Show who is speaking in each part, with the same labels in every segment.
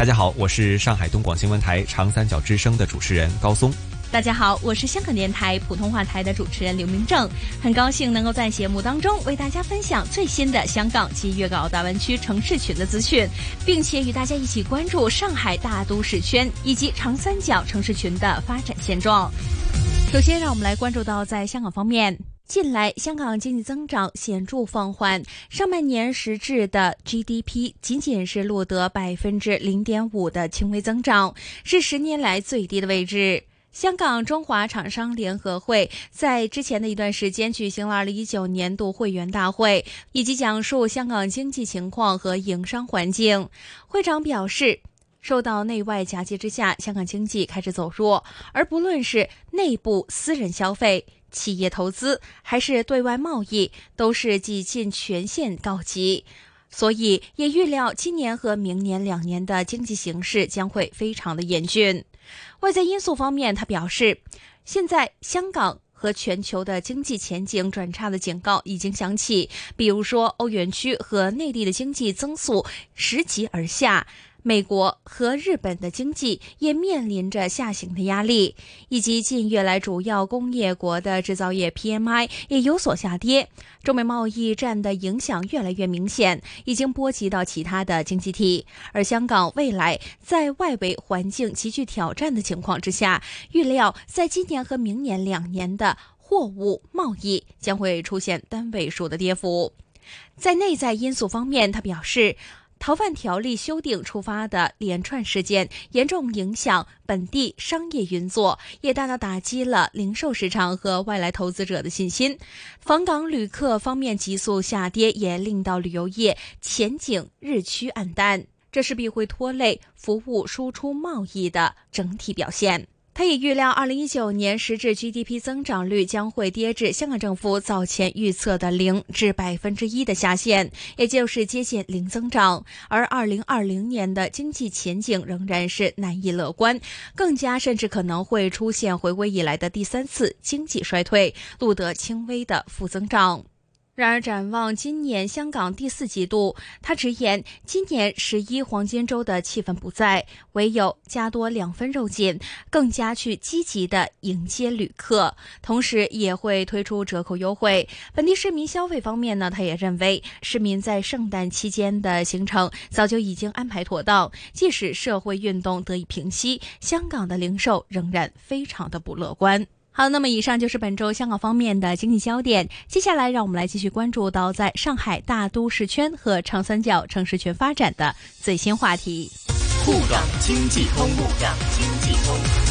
Speaker 1: 大家好，我是上海东广新闻台、长三角之声的主持人高松。
Speaker 2: 大家好，我是香港电台普通话台的主持人刘明正，很高兴能够在节目当中为大家分享最新的香港及粤港澳大湾区城市群的资讯，并且与大家一起关注上海大都市圈以及长三角城市群的发展现状。首先，让我们来关注到在香港方面。近来，香港经济增长显著放缓，上半年实质的 GDP 仅仅是录得百分之零点五的轻微增长，是十年来最低的位置。香港中华厂商联合会在之前的一段时间举行了二零一九年度会员大会，以及讲述香港经济情况和营商环境。会长表示，受到内外夹击之下，香港经济开始走弱，而不论是内部私人消费、企业投资还是对外贸易，都是几近全线告急。所以也预料今年和明年两年的经济形势将会非常的严峻。外在因素方面，他表示，现在香港和全球的经济前景转差的警告已经响起，比如说欧元区和内地的经济增速拾级而下。美国和日本的经济也面临着下行的压力，以及近月来主要工业国的制造业 PMI 也有所下跌。中美贸易战的影响越来越明显，已经波及到其他的经济体。而香港未来在外围环境极具挑战的情况之下，预料在今年和明年两年的货物贸易将会出现单位数的跌幅。在内在因素方面，他表示。逃犯条例修订触发的连串事件，严重影响本地商业运作，也大大打击了零售市场和外来投资者的信心。访港旅客方面急速下跌，也令到旅游业前景日趋暗淡，这势必会拖累服务输出贸易的整体表现。他也预料，二零一九年实质 GDP 增长率将会跌至香港政府早前预测的零至百分之一的下限，也就是接近零增长。而二零二零年的经济前景仍然是难以乐观，更加甚至可能会出现回归以来的第三次经济衰退，录得轻微的负增长。然而，展望今年香港第四季度，他直言，今年十一黄金周的气氛不在，唯有加多两分肉紧，更加去积极的迎接旅客，同时也会推出折扣优惠。本地市民消费方面呢，他也认为，市民在圣诞期间的行程早就已经安排妥当，即使社会运动得以平息，香港的零售仍然非常的不乐观。好，那么以上就是本周香港方面的经济焦点。接下来，让我们来继续关注到在上海大都市圈和长三角城市群发展的最新话题。
Speaker 3: 沪港经济通，沪港经济通。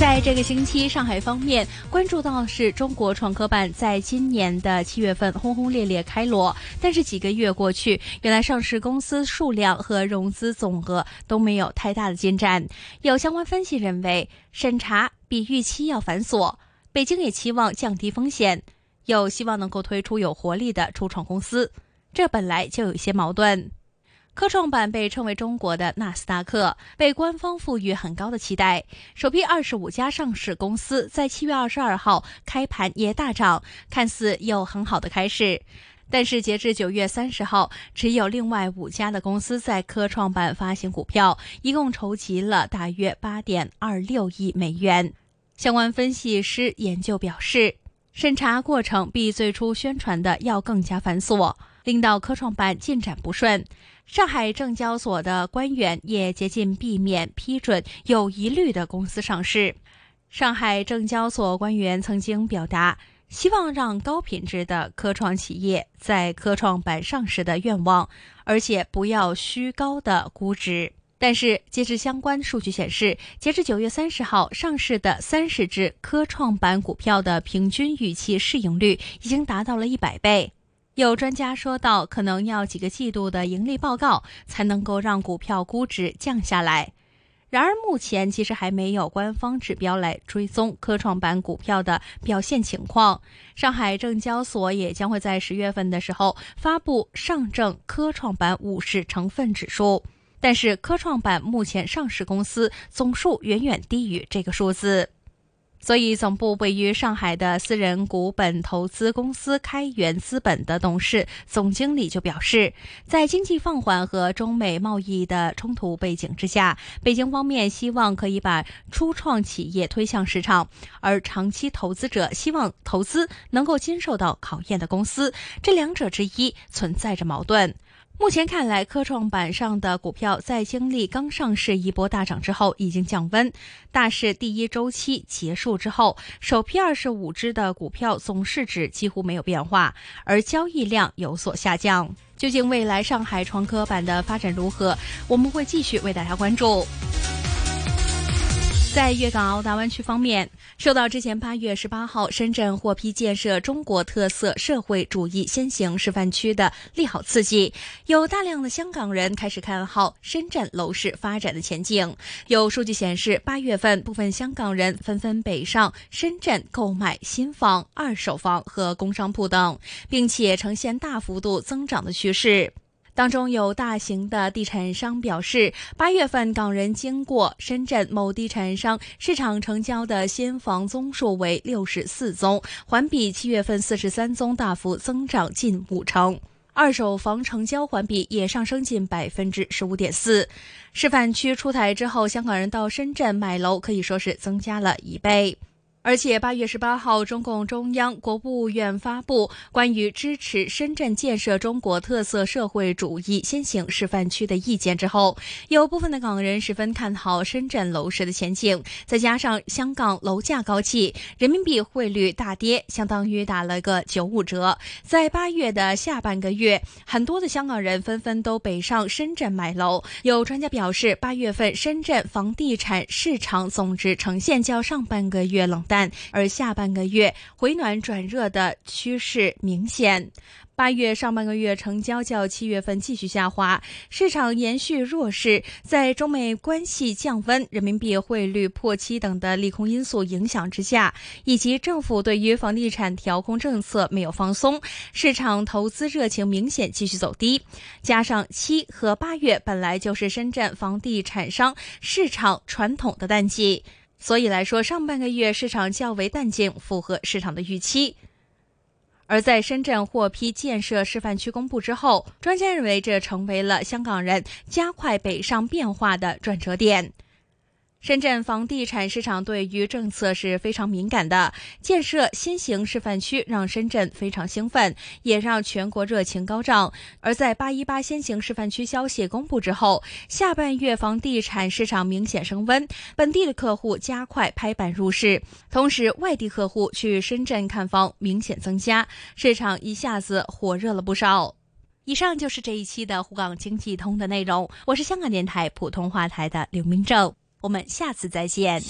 Speaker 2: 在这个星期，上海方面关注到是中国创科办在今年的七月份轰轰烈烈开锣，但是几个月过去，原来上市公司数量和融资总额都没有太大的进展。有相关分析认为，审查比预期要繁琐，北京也期望降低风险，有希望能够推出有活力的初创公司，这本来就有一些矛盾。科创板被称为中国的纳斯达克，被官方赋予很高的期待。首批二十五家上市公司在七月二十二号开盘也大涨，看似有很好的开始。但是截至九月三十号，只有另外五家的公司在科创板发行股票，一共筹集了大约八点二六亿美元。相关分析师研究表示，审查过程比最初宣传的要更加繁琐。令到科创板进展不顺，上海证交所的官员也竭尽避免批准有疑虑的公司上市。上海证交所官员曾经表达希望让高品质的科创企业在科创板上市的愿望，而且不要虚高的估值。但是，截至相关数据显示，截至九月三十号上市的三十只科创板股票的平均预期市盈率已经达到了一百倍。有专家说到，可能要几个季度的盈利报告才能够让股票估值降下来。然而，目前其实还没有官方指标来追踪科创板股票的表现情况。上海证交所也将会在十月份的时候发布上证科创板五十成分指数，但是科创板目前上市公司总数远远低于这个数字。所以，总部位于上海的私人股本投资公司开源资本的董事总经理就表示，在经济放缓和中美贸易的冲突背景之下，北京方面希望可以把初创企业推向市场，而长期投资者希望投资能够经受到考验的公司，这两者之一存在着矛盾。目前看来，科创板上的股票在经历刚上市一波大涨之后已经降温。大市第一周期结束之后，首批二十五只的股票总市值几乎没有变化，而交易量有所下降。究竟未来上海创科板的发展如何？我们会继续为大家关注。在粤港澳大湾区方面，受到之前八月十八号深圳获批建设中国特色社会主义先行示范区的利好刺激，有大量的香港人开始看好深圳楼市发展的前景。有数据显示，八月份部分香港人纷纷北上深圳购买新房、二手房和工商铺等，并且呈现大幅度增长的趋势。当中有大型的地产商表示，八月份港人经过深圳某地产商市场成交的新房宗数为六十四宗，环比七月份四十三宗大幅增长近五成；二手房成交环比也上升近百分之十五点四。示范区出台之后，香港人到深圳买楼可以说是增加了一倍。而且八月十八号，中共中央、国务院发布关于支持深圳建设中国特色社会主义先行示范区的意见之后，有部分的港人十分看好深圳楼市的前景。再加上香港楼价高企，人民币汇率大跌，相当于打了个九五折。在八月的下半个月，很多的香港人纷纷都北上深圳买楼。有专家表示，八月份深圳房地产市场总值呈现较上半个月冷。但而下半个月回暖转热的趋势明显，八月上半个月成交较七月份继续下滑，市场延续弱势。在中美关系降温、人民币汇率破七等的利空因素影响之下，以及政府对于房地产调控政策没有放松，市场投资热情明显继续走低。加上七和八月本来就是深圳房地产商市场传统的淡季。所以来说，上半个月市场较为淡静，符合市场的预期。而在深圳获批建设示范区公布之后，专家认为这成为了香港人加快北上变化的转折点。深圳房地产市场对于政策是非常敏感的，建设新型示范区让深圳非常兴奋，也让全国热情高涨。而在八一八先行示范区消息公布之后，下半月房地产市场明显升温，本地的客户加快拍板入市，同时外地客户去深圳看房明显增加，市场一下子火热了不少。以上就是这一期的沪港经济通的内容，我是香港电台普通话台的刘明正。我们下次再见。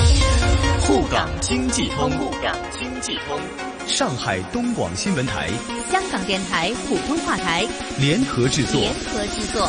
Speaker 3: 沪港经济通，沪港经济通，
Speaker 4: 上海东广新闻台、
Speaker 2: 香港电台普通话台
Speaker 4: 联合制作，
Speaker 2: 联合制作。